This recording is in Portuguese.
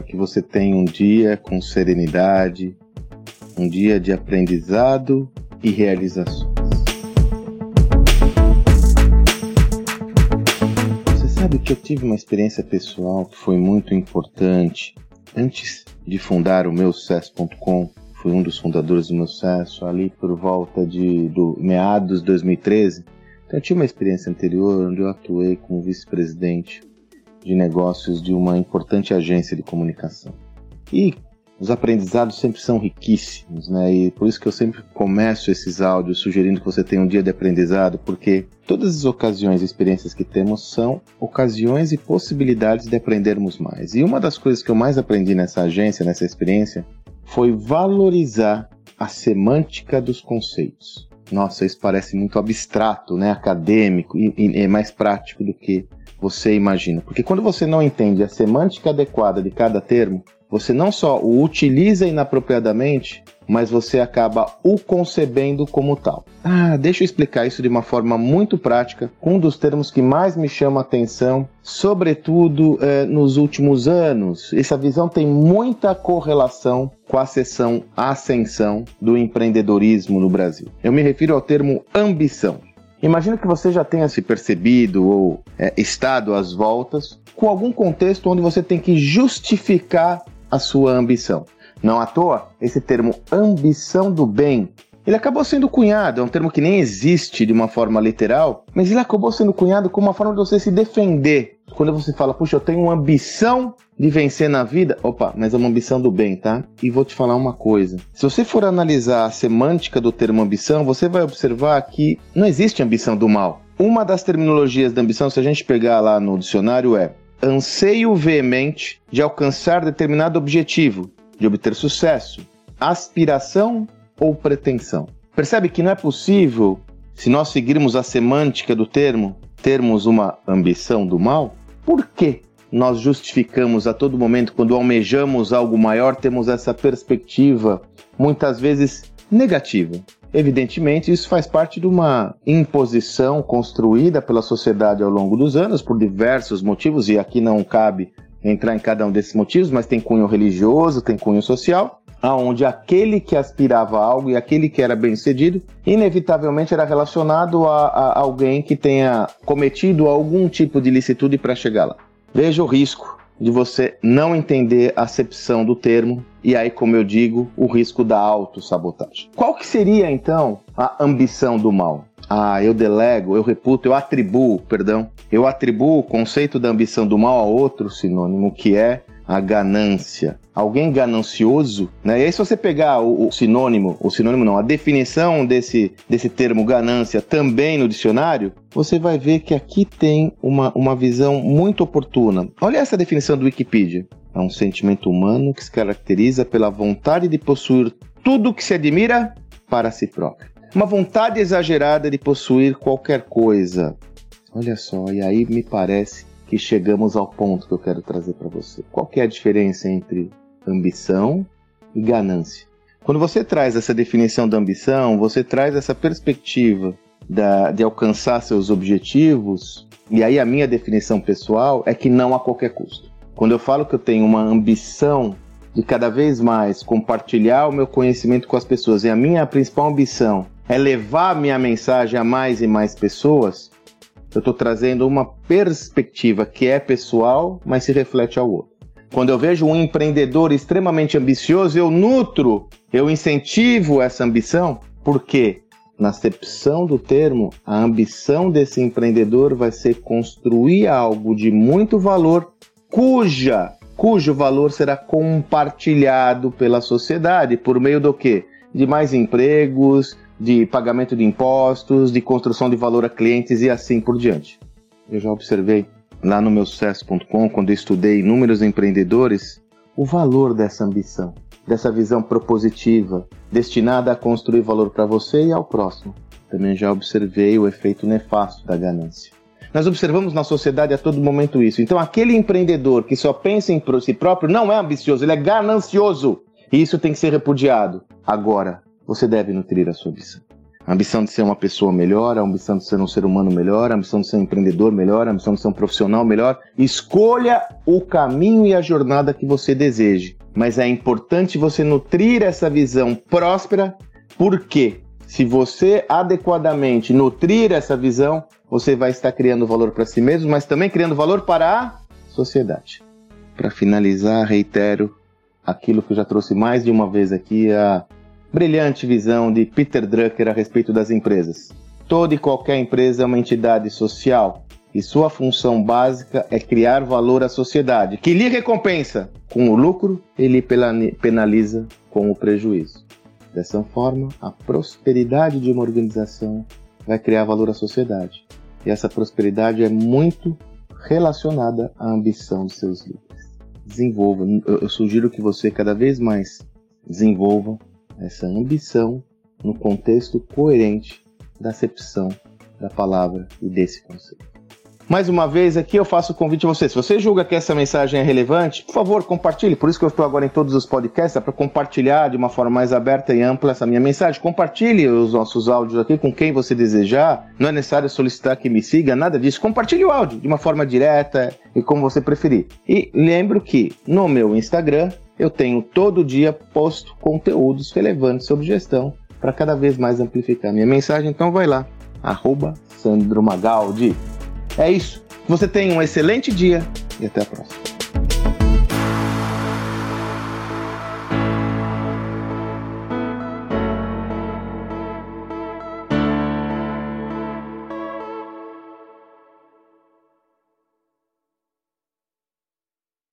espero que você tenha um dia com serenidade, um dia de aprendizado e realizações. Você sabe que eu tive uma experiência pessoal que foi muito importante antes de fundar o meu sucesso.com. Fui um dos fundadores do meu sucesso ali por volta de do meados de 2013. Então eu tinha uma experiência anterior onde eu atuei como vice-presidente de negócios de uma importante agência de comunicação. E os aprendizados sempre são riquíssimos, né? E por isso que eu sempre começo esses áudios sugerindo que você tenha um dia de aprendizado, porque todas as ocasiões e experiências que temos são ocasiões e possibilidades de aprendermos mais. E uma das coisas que eu mais aprendi nessa agência, nessa experiência, foi valorizar a semântica dos conceitos. Nossa, isso parece muito abstrato, né? Acadêmico e, e mais prático do que você imagina. Porque quando você não entende a semântica adequada de cada termo, você não só o utiliza inapropriadamente, mas você acaba o concebendo como tal. Ah, deixa eu explicar isso de uma forma muito prática, um dos termos que mais me chama a atenção, sobretudo eh, nos últimos anos. Essa visão tem muita correlação com a seção ascensão do empreendedorismo no Brasil. Eu me refiro ao termo ambição. Imagino que você já tenha se percebido ou é, estado às voltas com algum contexto onde você tem que justificar a sua ambição. Não à toa, esse termo ambição do bem, ele acabou sendo cunhado, é um termo que nem existe de uma forma literal, mas ele acabou sendo cunhado como uma forma de você se defender quando você fala, puxa, eu tenho uma ambição de vencer na vida, opa, mas é uma ambição do bem, tá? E vou te falar uma coisa. Se você for analisar a semântica do termo ambição, você vai observar que não existe ambição do mal. Uma das terminologias da ambição, se a gente pegar lá no dicionário, é anseio veemente de alcançar determinado objetivo, de obter sucesso, aspiração ou pretensão. Percebe que não é possível, se nós seguirmos a semântica do termo, termos uma ambição do mal? Por que nós justificamos a todo momento, quando almejamos algo maior, temos essa perspectiva, muitas vezes negativa? Evidentemente, isso faz parte de uma imposição construída pela sociedade ao longo dos anos por diversos motivos, e aqui não cabe entrar em cada um desses motivos, mas tem cunho religioso, tem cunho social, aonde aquele que aspirava a algo e aquele que era bem-sucedido, inevitavelmente era relacionado a, a, alguém que tenha cometido algum tipo de licitude para chegar lá. Veja o risco de você não entender a acepção do termo e aí, como eu digo, o risco da autossabotagem. Qual que seria então a ambição do mal? Ah, eu delego, eu reputo, eu atribuo, perdão, eu atribuo o conceito da ambição do mal a outro sinônimo que é a ganância. Alguém ganancioso, né? E aí, se você pegar o, o, sinônimo, o sinônimo não, a definição desse, desse termo ganância também no dicionário, você vai ver que aqui tem uma, uma visão muito oportuna. Olha essa definição do Wikipedia. É um sentimento humano que se caracteriza pela vontade de possuir tudo que se admira para si próprio. Uma vontade exagerada de possuir qualquer coisa. Olha só, e aí me parece que chegamos ao ponto que eu quero trazer para você. Qual é a diferença entre ambição e ganância? Quando você traz essa definição da ambição, você traz essa perspectiva da, de alcançar seus objetivos, e aí a minha definição pessoal é que não a qualquer custo. Quando eu falo que eu tenho uma ambição de cada vez mais compartilhar o meu conhecimento com as pessoas, e a minha principal ambição é levar minha mensagem a mais e mais pessoas, eu estou trazendo uma perspectiva que é pessoal, mas se reflete ao outro. Quando eu vejo um empreendedor extremamente ambicioso, eu nutro, eu incentivo essa ambição, porque na acepção do termo, a ambição desse empreendedor vai ser construir algo de muito valor, cuja cujo valor será compartilhado pela sociedade por meio do quê? De mais empregos, de pagamento de impostos, de construção de valor a clientes e assim por diante. Eu já observei lá no meu sucesso.com, quando eu estudei inúmeros empreendedores, o valor dessa ambição, dessa visão propositiva, destinada a construir valor para você e ao próximo. Também já observei o efeito nefasto da ganância. Nós observamos na sociedade a todo momento isso. Então, aquele empreendedor que só pensa em si próprio não é ambicioso, ele é ganancioso. E isso tem que ser repudiado. Agora, você deve nutrir a sua ambição. A ambição de ser uma pessoa melhor, a ambição de ser um ser humano melhor, a ambição de ser um empreendedor melhor, a ambição de ser um profissional melhor. Escolha o caminho e a jornada que você deseje. Mas é importante você nutrir essa visão próspera, porque se você adequadamente nutrir essa visão, você vai estar criando valor para si mesmo, mas também criando valor para a sociedade. Para finalizar, reitero aquilo que eu já trouxe mais de uma vez aqui, a brilhante visão de Peter Drucker a respeito das empresas. Toda e qualquer empresa é uma entidade social e sua função básica é criar valor à sociedade, que lhe recompensa com o lucro e lhe penaliza com o prejuízo. Dessa forma, a prosperidade de uma organização vai criar valor à sociedade. E essa prosperidade é muito relacionada à ambição de seus líderes. Desenvolva, eu sugiro que você cada vez mais desenvolva essa ambição no contexto coerente da acepção da palavra e desse conceito. Mais uma vez aqui eu faço o convite a você. Se você julga que essa mensagem é relevante, por favor, compartilhe. Por isso que eu estou agora em todos os podcasts, é para compartilhar de uma forma mais aberta e ampla essa minha mensagem. Compartilhe os nossos áudios aqui com quem você desejar. Não é necessário solicitar que me siga, nada disso. Compartilhe o áudio de uma forma direta e como você preferir. E lembro que no meu Instagram eu tenho todo dia posto conteúdos relevantes sobre gestão para cada vez mais amplificar minha mensagem. Então vai lá, arroba Sandro Magaldi. É isso. Você tenha um excelente dia e até a próxima.